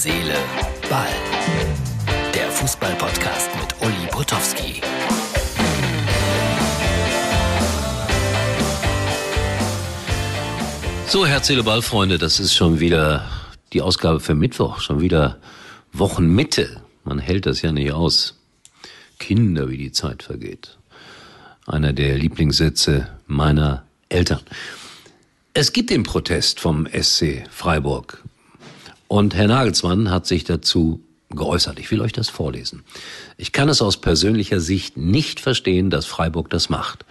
Seele, Ball. Der Fußball-Podcast mit Uli Potowski. So, Herz, Seele, Ball, Freunde, das ist schon wieder die Ausgabe für Mittwoch, schon wieder Wochenmitte. Man hält das ja nicht aus. Kinder, wie die Zeit vergeht. Einer der Lieblingssätze meiner Eltern. Es gibt den Protest vom SC Freiburg. Und Herr Nagelsmann hat sich dazu geäußert. Ich will euch das vorlesen. Ich kann es aus persönlicher Sicht nicht verstehen, dass Freiburg das macht,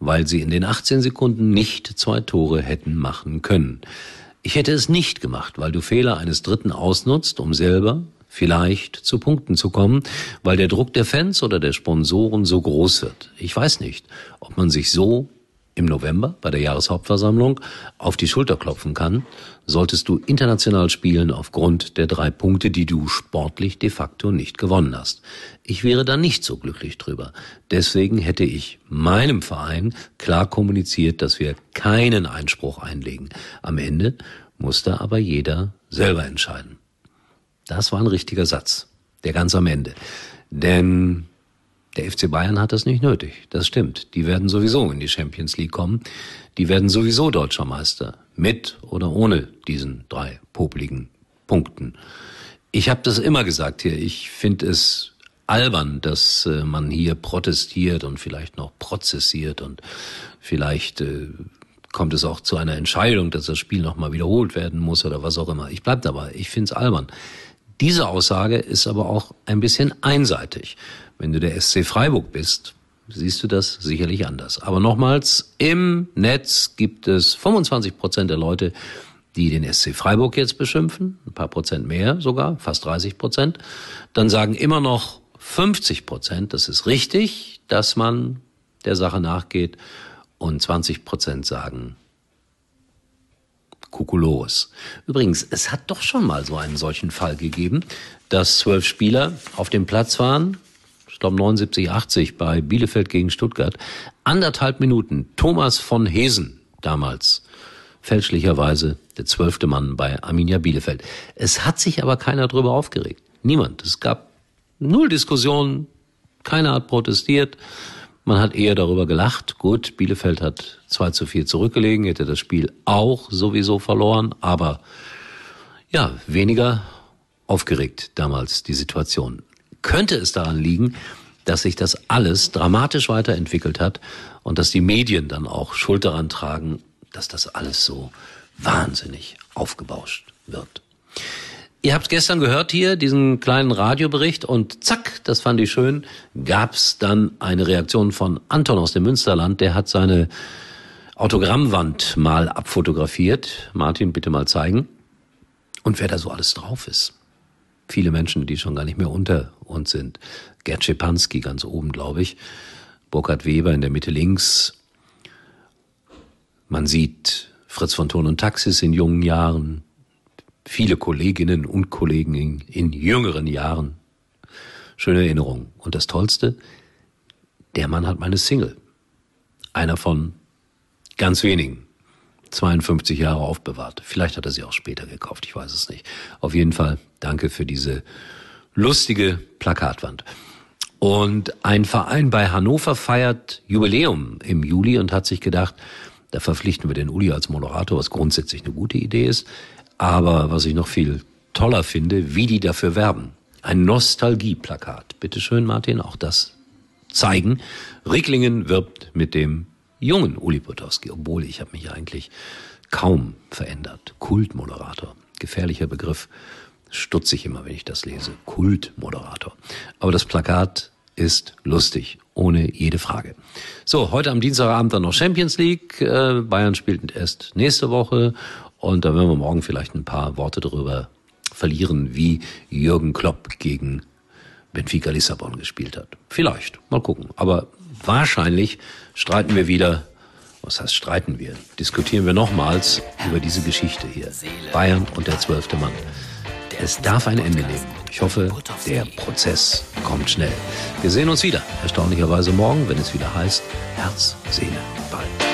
weil sie in den 18 Sekunden nicht zwei Tore hätten machen können. Ich hätte es nicht gemacht, weil du Fehler eines Dritten ausnutzt, um selber vielleicht zu Punkten zu kommen, weil der Druck der Fans oder der Sponsoren so groß wird. Ich weiß nicht, ob man sich so im November bei der Jahreshauptversammlung auf die Schulter klopfen kann, solltest du international spielen aufgrund der drei Punkte, die du sportlich de facto nicht gewonnen hast. Ich wäre da nicht so glücklich drüber. Deswegen hätte ich meinem Verein klar kommuniziert, dass wir keinen Einspruch einlegen. Am Ende musste aber jeder selber entscheiden. Das war ein richtiger Satz, der ganz am Ende. Denn der FC Bayern hat das nicht nötig. Das stimmt. Die werden sowieso in die Champions League kommen. Die werden sowieso deutscher Meister. Mit oder ohne diesen drei popligen Punkten. Ich habe das immer gesagt hier. Ich finde es albern, dass äh, man hier protestiert und vielleicht noch prozessiert und vielleicht äh, kommt es auch zu einer Entscheidung, dass das Spiel nochmal wiederholt werden muss oder was auch immer. Ich bleib dabei. Ich finde es albern. Diese Aussage ist aber auch ein bisschen einseitig. Wenn du der SC Freiburg bist, siehst du das sicherlich anders. Aber nochmals, im Netz gibt es 25 Prozent der Leute, die den SC Freiburg jetzt beschimpfen, ein paar Prozent mehr sogar, fast 30 Prozent. Dann sagen immer noch 50 Prozent, das ist richtig, dass man der Sache nachgeht. Und 20 Prozent sagen, Kukulores. Übrigens, es hat doch schon mal so einen solchen Fall gegeben, dass zwölf Spieler auf dem Platz waren, ich glaube 79, 80 bei Bielefeld gegen Stuttgart, anderthalb Minuten. Thomas von Hesen damals, fälschlicherweise der zwölfte Mann bei Arminia Bielefeld. Es hat sich aber keiner drüber aufgeregt. Niemand. Es gab null Diskussionen, keiner hat protestiert. Man hat eher darüber gelacht. Gut, Bielefeld hat 2 zu 4 zurückgelegen, hätte das Spiel auch sowieso verloren, aber ja, weniger aufgeregt damals die Situation. Könnte es daran liegen, dass sich das alles dramatisch weiterentwickelt hat und dass die Medien dann auch Schuld daran tragen, dass das alles so wahnsinnig aufgebauscht wird. Ihr habt gestern gehört hier, diesen kleinen Radiobericht und zack, das fand ich schön, gab's dann eine Reaktion von Anton aus dem Münsterland, der hat seine Autogrammwand mal abfotografiert. Martin, bitte mal zeigen. Und wer da so alles drauf ist. Viele Menschen, die schon gar nicht mehr unter uns sind. Gerd Schepanski ganz oben, glaube ich. Burkhard Weber in der Mitte links. Man sieht Fritz von Thurn und Taxis in jungen Jahren viele Kolleginnen und Kollegen in, in jüngeren Jahren. Schöne Erinnerung. Und das Tollste, der Mann hat meine Single. Einer von ganz wenigen. 52 Jahre aufbewahrt. Vielleicht hat er sie auch später gekauft, ich weiß es nicht. Auf jeden Fall danke für diese lustige Plakatwand. Und ein Verein bei Hannover feiert Jubiläum im Juli und hat sich gedacht, da verpflichten wir den Uli als Moderator, was grundsätzlich eine gute Idee ist. Aber was ich noch viel toller finde, wie die dafür werben. Ein Nostalgieplakat. Bitte schön, Martin, auch das zeigen. Ricklingen wirbt mit dem jungen Uli Potowski, obwohl ich habe mich eigentlich kaum verändert. Kultmoderator. Gefährlicher Begriff. Stutzig immer, wenn ich das lese. Kultmoderator. Aber das Plakat ist lustig, ohne jede Frage. So, heute am Dienstagabend dann noch Champions League. Äh, Bayern spielt erst nächste Woche und da werden wir morgen vielleicht ein paar Worte darüber verlieren, wie Jürgen Klopp gegen Benfica Lissabon gespielt hat. Vielleicht, mal gucken. Aber wahrscheinlich streiten wir wieder, was heißt streiten wir, diskutieren wir nochmals über diese Geschichte hier. Bayern und der zwölfte Mann. Es darf ein Ende nehmen. Ich hoffe, der Prozess kommt schnell. Wir sehen uns wieder, erstaunlicherweise morgen, wenn es wieder heißt Herz, Seele, Ball.